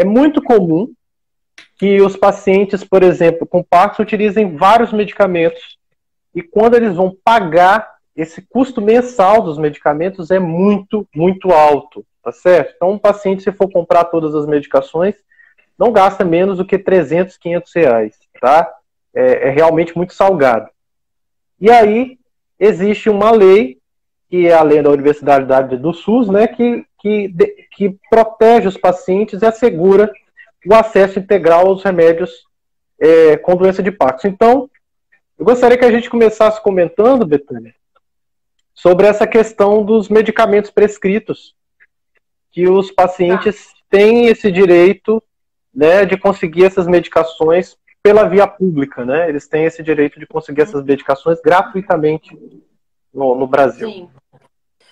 É muito comum que os pacientes, por exemplo, com Parkinson, utilizem vários medicamentos e quando eles vão pagar, esse custo mensal dos medicamentos é muito, muito alto, tá certo? Então, um paciente, se for comprar todas as medicações, não gasta menos do que 300, 500 reais, tá? É, é realmente muito salgado. E aí, existe uma lei, que é a lei da Universidade do SUS, né, que, que, que protege os pacientes e assegura o acesso integral aos remédios é, com doença de Parkinson. Então, eu gostaria que a gente começasse comentando, Betânia, sobre essa questão dos medicamentos prescritos, que os pacientes tá. têm esse direito né, de conseguir essas medicações pela via pública, né? Eles têm esse direito de conseguir essas medicações gratuitamente no, no Brasil. Sim.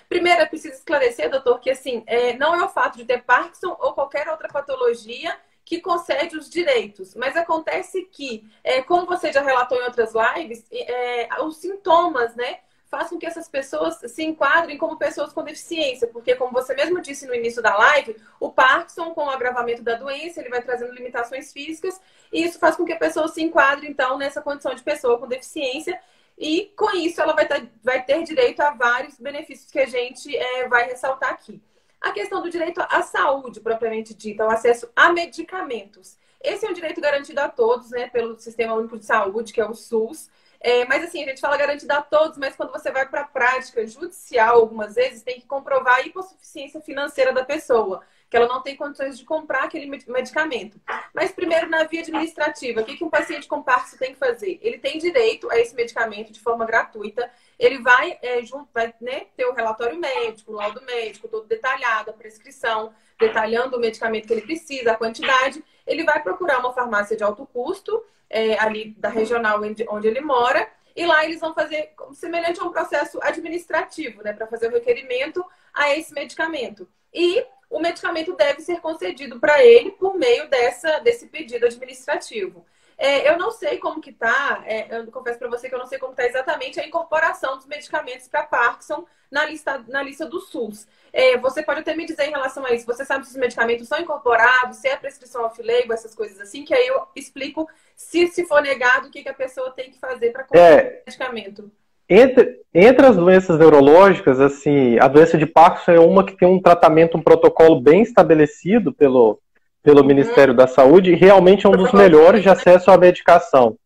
Primeiro, é preciso esclarecer, doutor, que assim, é, não é o fato de ter Parkinson ou qualquer outra patologia que concede os direitos. Mas acontece que, é, como você já relatou em outras lives, é, os sintomas, né? Faz com que essas pessoas se enquadrem como pessoas com deficiência, porque, como você mesmo disse no início da live, o Parkinson, com o agravamento da doença, ele vai trazendo limitações físicas, e isso faz com que a pessoa se enquadre, então, nessa condição de pessoa com deficiência, e com isso ela vai ter, vai ter direito a vários benefícios que a gente é, vai ressaltar aqui. A questão do direito à saúde, propriamente dita, o acesso a medicamentos. Esse é um direito garantido a todos, né, pelo Sistema Único de Saúde, que é o SUS. É, mas assim, a gente fala garantido a todos, mas quando você vai para a prática judicial, algumas vezes, tem que comprovar a hipossuficiência financeira da pessoa que ela não tem condições de comprar aquele medicamento. Mas primeiro, na via administrativa, o que, que um paciente com Parkinson tem que fazer? Ele tem direito a esse medicamento de forma gratuita. Ele vai, é, junto, vai né, ter o relatório médico, o laudo médico, todo detalhado, a prescrição, detalhando o medicamento que ele precisa, a quantidade. Ele vai procurar uma farmácia de alto custo, é, ali da regional onde ele mora, e lá eles vão fazer semelhante a um processo administrativo, né, para fazer o requerimento a esse medicamento. E o medicamento deve ser concedido para ele por meio dessa, desse pedido administrativo. É, eu não sei como que está, é, eu confesso para você que eu não sei como está exatamente a incorporação dos medicamentos para Parkinson na lista, na lista do SUS. É, você pode até me dizer em relação a isso, você sabe se os medicamentos são incorporados, se é prescrição off-label, essas coisas assim, que aí eu explico se, se for negado, o que, que a pessoa tem que fazer para comprar é, o medicamento. Entre, entre as doenças neurológicas, assim, a doença de Parkinson é uma que tem um tratamento, um protocolo bem estabelecido pelo, pelo uhum. Ministério da Saúde e realmente é um dos melhores de acesso à medicação.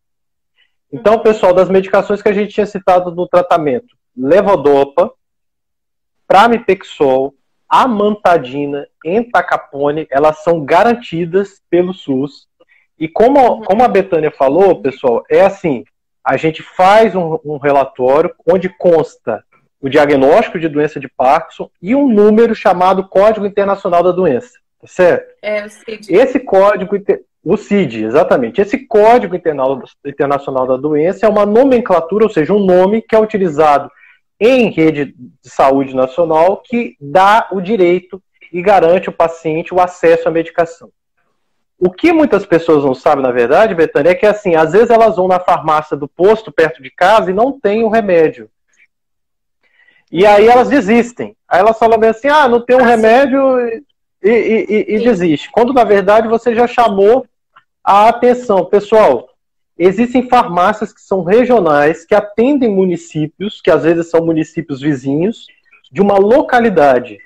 Então, pessoal, das medicações que a gente tinha citado no tratamento, levodopa, pramipexol, amantadina, entacapone, elas são garantidas pelo SUS. E como, como a Betânia falou, pessoal, é assim, a gente faz um, um relatório onde consta o diagnóstico de doença de Parkinson e um número chamado Código Internacional da Doença, tá certo? É, o CID. Esse código, o CID, exatamente. Esse Código Internacional da Doença é uma nomenclatura, ou seja, um nome que é utilizado em rede de saúde nacional que dá o direito e garante ao paciente o acesso à medicação. O que muitas pessoas não sabem, na verdade, Betânia, é que assim, às vezes elas vão na farmácia do posto perto de casa e não tem o um remédio. E aí elas desistem. Aí elas falam bem assim, ah, não tem um ah, remédio e, e, e, e desiste. Quando na verdade você já chamou a atenção. Pessoal, existem farmácias que são regionais, que atendem municípios, que às vezes são municípios vizinhos, de uma localidade.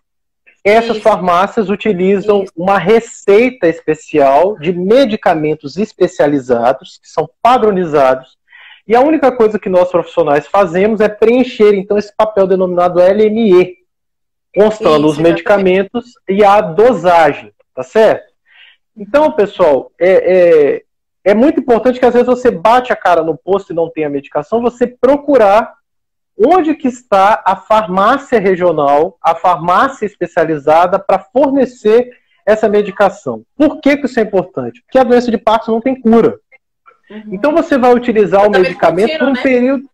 Essas Isso. farmácias utilizam Isso. uma receita especial de medicamentos especializados, que são padronizados, e a única coisa que nós profissionais fazemos é preencher, então, esse papel denominado LME, constando Isso, os medicamentos e a dosagem, tá certo? Então, pessoal, é, é, é muito importante que às vezes você bate a cara no posto e não tem a medicação, você procurar onde que está a farmácia regional, a farmácia especializada para fornecer essa medicação. Por que, que isso é importante? Porque a doença de Parkinson não tem cura. Uhum. Então você vai utilizar o, o medicamento por um né? período.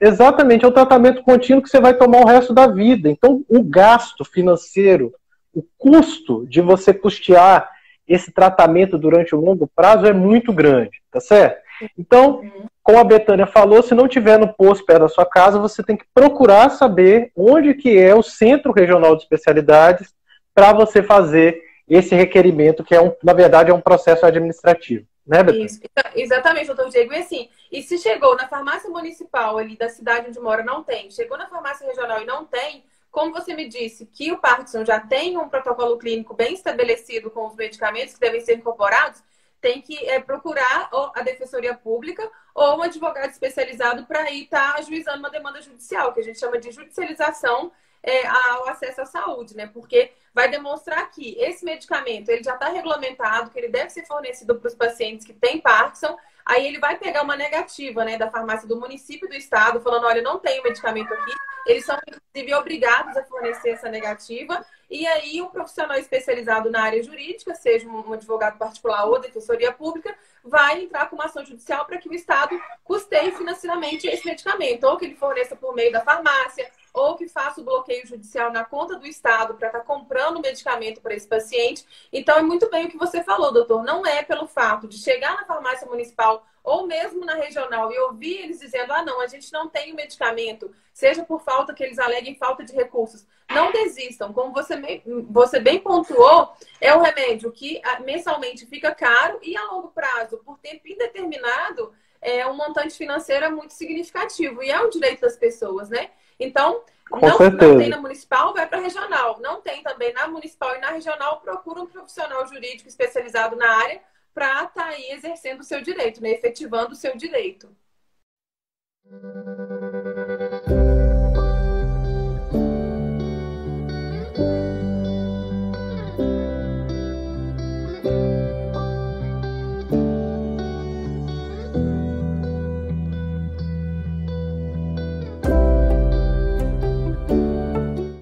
Exatamente, é o tratamento contínuo que você vai tomar o resto da vida. Então, o gasto financeiro, o custo de você custear esse tratamento durante o longo prazo é muito grande, tá certo? Então, como a Betânia falou, se não tiver no posto perto da sua casa, você tem que procurar saber onde que é o Centro Regional de Especialidades para você fazer esse requerimento, que é um, na verdade é um processo administrativo. Né, Isso, exatamente, doutor Diego. E assim, e se chegou na farmácia municipal ali da cidade onde mora, não tem, chegou na farmácia regional e não tem, como você me disse que o Parkinson já tem um protocolo clínico bem estabelecido com os medicamentos que devem ser incorporados, tem que é, procurar a Defensoria Pública ou um advogado especializado para ir estar tá ajuizando uma demanda judicial, que a gente chama de judicialização é, ao acesso à saúde, né? Porque vai demonstrar que esse medicamento ele já está regulamentado, que ele deve ser fornecido para os pacientes que têm Parkinson. Aí ele vai pegar uma negativa, né, da farmácia do município do estado, falando, olha, não tem o medicamento aqui. Eles são inclusive obrigados a fornecer essa negativa. E aí um profissional especializado na área jurídica, seja um advogado particular ou defensoria pública, vai entrar com uma ação judicial para que o Estado custeie financeiramente esse medicamento, ou que ele forneça por meio da farmácia, ou que faça o bloqueio judicial na conta do Estado para estar tá comprando medicamento para esse paciente. Então, é muito bem o que você falou, doutor. Não é pelo fato de chegar na farmácia municipal ou mesmo na regional e ouvir eles dizendo: ah, não, a gente não tem o medicamento, seja por falta que eles aleguem falta de recursos. Não desistam. Como você, você bem pontuou, é um remédio que ah, mensalmente fica caro e a longo prazo, por tempo indeterminado, é um montante financeiro é muito significativo e é um direito das pessoas, né? Então, não, não, tem na municipal, vai para a regional. Não tem também na municipal e na regional, procura um profissional jurídico especializado na área para estar tá aí exercendo o seu direito, né? efetivando o seu direito.